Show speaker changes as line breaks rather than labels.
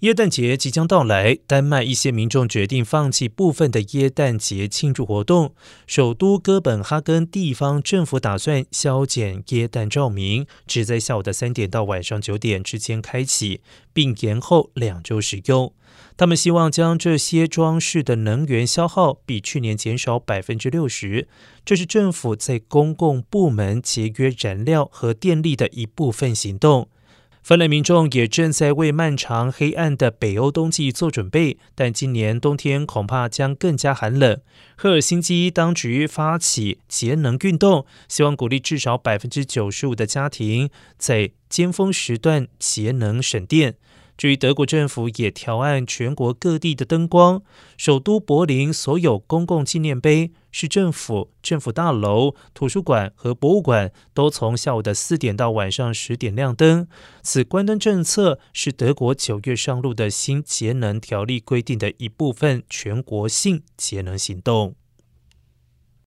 耶诞节即将到来，丹麦一些民众决定放弃部分的耶诞节庆祝活动。首都哥本哈根地方政府打算削减耶诞照明，只在下午的三点到晚上九点之间开启，并延后两周使用。他们希望将这些装饰的能源消耗比去年减少百分之六十，这是政府在公共部门节约燃料和电力的一部分行动。芬兰民众也正在为漫长黑暗的北欧冬季做准备，但今年冬天恐怕将更加寒冷。赫尔辛基当局发起节能运动，希望鼓励至少百分之九十五的家庭在尖峰时段节能省电。至于德国政府也调暗全国各地的灯光，首都柏林所有公共纪念碑、市政府、政府大楼、图书馆和博物馆都从下午的四点到晚上十点亮灯。此关灯政策是德国九月上路的新节能条例规定的一部分全国性节能行动。